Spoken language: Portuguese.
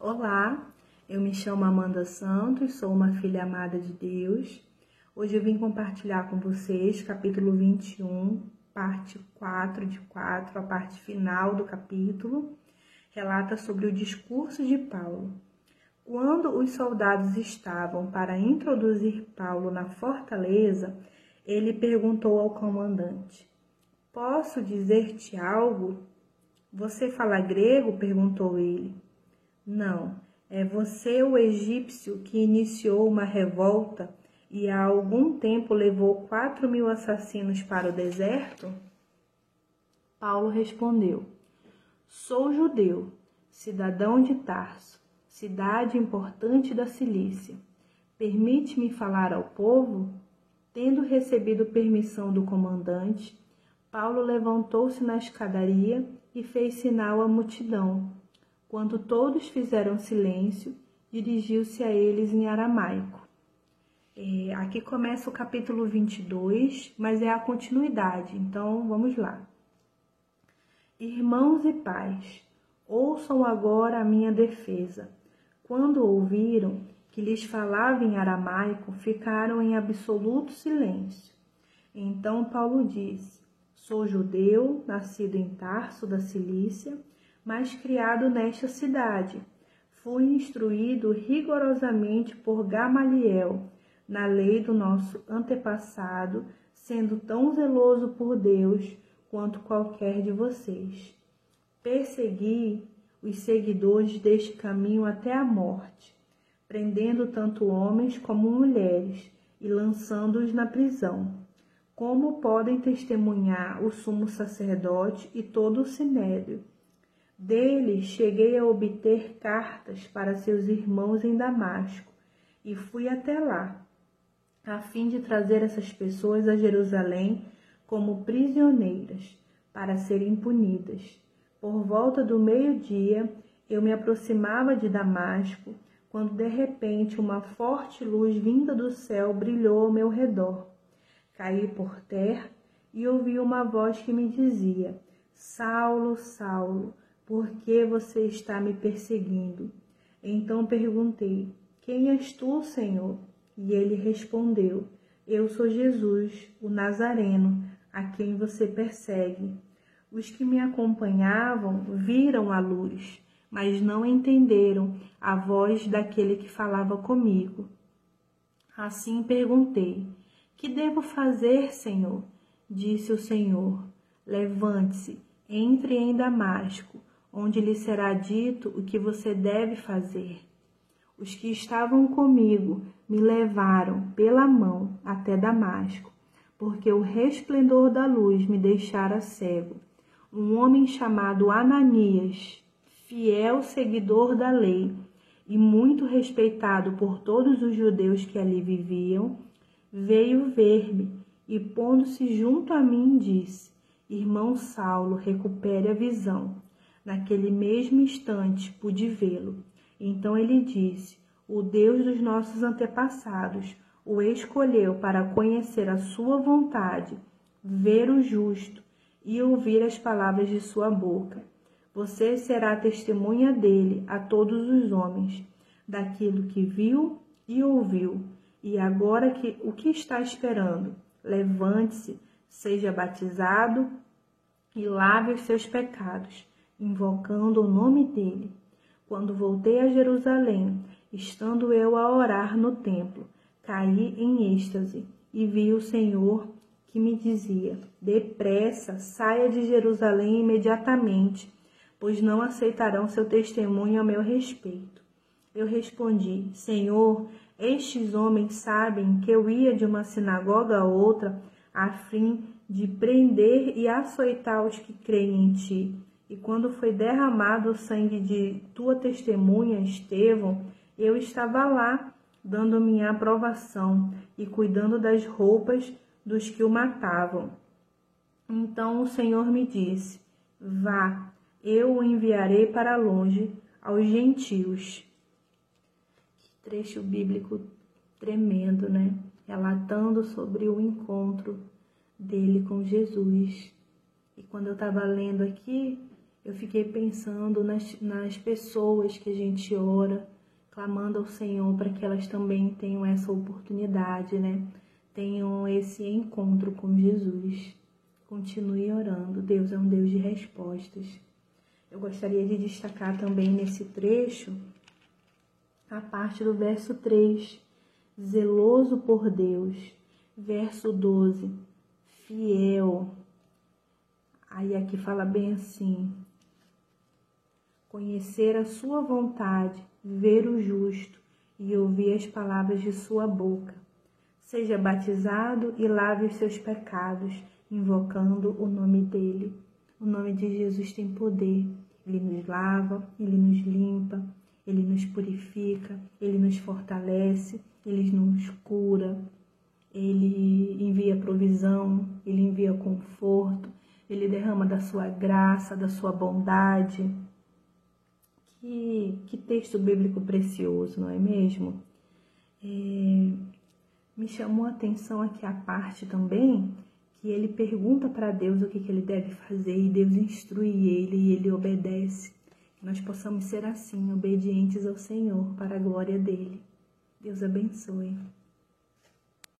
Olá, eu me chamo Amanda Santos, sou uma filha amada de Deus. Hoje eu vim compartilhar com vocês capítulo 21, parte 4 de 4, a parte final do capítulo, relata sobre o discurso de Paulo. Quando os soldados estavam para introduzir Paulo na fortaleza, ele perguntou ao comandante: Posso dizer-te algo? Você fala grego? perguntou ele. Não, é você o egípcio que iniciou uma revolta e há algum tempo levou quatro mil assassinos para o deserto? Paulo respondeu: Sou judeu, cidadão de Tarso, cidade importante da Cilícia. Permite-me falar ao povo? Tendo recebido permissão do comandante, Paulo levantou-se na escadaria e fez sinal à multidão quando todos fizeram silêncio, dirigiu-se a eles em aramaico. É, aqui começa o capítulo 22, mas é a continuidade, então vamos lá. Irmãos e pais, ouçam agora a minha defesa. Quando ouviram que lhes falava em aramaico, ficaram em absoluto silêncio. Então Paulo disse: Sou judeu, nascido em Tarso da Cilícia mas criado nesta cidade. Fui instruído rigorosamente por Gamaliel na lei do nosso antepassado, sendo tão zeloso por Deus quanto qualquer de vocês. Persegui os seguidores deste caminho até a morte, prendendo tanto homens como mulheres e lançando-os na prisão. Como podem testemunhar o sumo sacerdote e todo o sinédrio? Dele cheguei a obter cartas para seus irmãos em Damasco e fui até lá, a fim de trazer essas pessoas a Jerusalém como prisioneiras, para serem punidas. Por volta do meio-dia, eu me aproximava de Damasco, quando de repente uma forte luz vinda do céu brilhou ao meu redor. Caí por terra e ouvi uma voz que me dizia: Saulo, Saulo, por que você está me perseguindo? Então perguntei: Quem és tu, Senhor? E ele respondeu: Eu sou Jesus, o Nazareno, a quem você persegue. Os que me acompanhavam viram a luz, mas não entenderam a voz daquele que falava comigo. Assim perguntei: Que devo fazer, Senhor? Disse o Senhor: Levante-se, entre em Damasco onde lhe será dito o que você deve fazer. Os que estavam comigo me levaram pela mão até Damasco, porque o resplendor da luz me deixara cego. Um homem chamado Ananias, fiel seguidor da lei e muito respeitado por todos os judeus que ali viviam, veio ver-me e, pondo-se junto a mim, disse: Irmão Saulo, recupere a visão. Naquele mesmo instante pude vê-lo. Então ele disse: O Deus dos nossos antepassados o escolheu para conhecer a sua vontade, ver o justo e ouvir as palavras de sua boca. Você será testemunha dele a todos os homens, daquilo que viu e ouviu. E agora que o que está esperando? Levante-se, seja batizado e lave os seus pecados invocando o nome dele. Quando voltei a Jerusalém, estando eu a orar no templo, caí em êxtase e vi o Senhor que me dizia: Depressa, saia de Jerusalém imediatamente, pois não aceitarão seu testemunho a meu respeito. Eu respondi: Senhor, estes homens sabem que eu ia de uma sinagoga a outra a fim de prender e açoitar os que creem em ti. E quando foi derramado o sangue de tua testemunha, Estevão, eu estava lá, dando minha aprovação e cuidando das roupas dos que o matavam. Então o Senhor me disse: Vá, eu o enviarei para longe aos gentios. Que trecho bíblico tremendo, né? Relatando sobre o encontro dele com Jesus. E quando eu estava lendo aqui, eu fiquei pensando nas, nas pessoas que a gente ora, clamando ao Senhor para que elas também tenham essa oportunidade, né? Tenham esse encontro com Jesus. Continue orando. Deus é um Deus de respostas. Eu gostaria de destacar também nesse trecho a parte do verso 3, zeloso por Deus. Verso 12, fiel. Aí aqui fala bem assim: conhecer a sua vontade, ver o justo e ouvir as palavras de sua boca. Seja batizado e lave os seus pecados, invocando o nome dele. O nome de Jesus tem poder. Ele nos lava, ele nos limpa, ele nos purifica, ele nos fortalece, ele nos cura, ele envia provisão, ele envia conforto, ele derrama da sua graça, da sua bondade. Que, que texto bíblico precioso, não é mesmo? É, me chamou a atenção aqui a parte também que ele pergunta para Deus o que, que ele deve fazer e Deus instrui ele e ele obedece. Que nós possamos ser assim, obedientes ao Senhor, para a glória dele. Deus abençoe.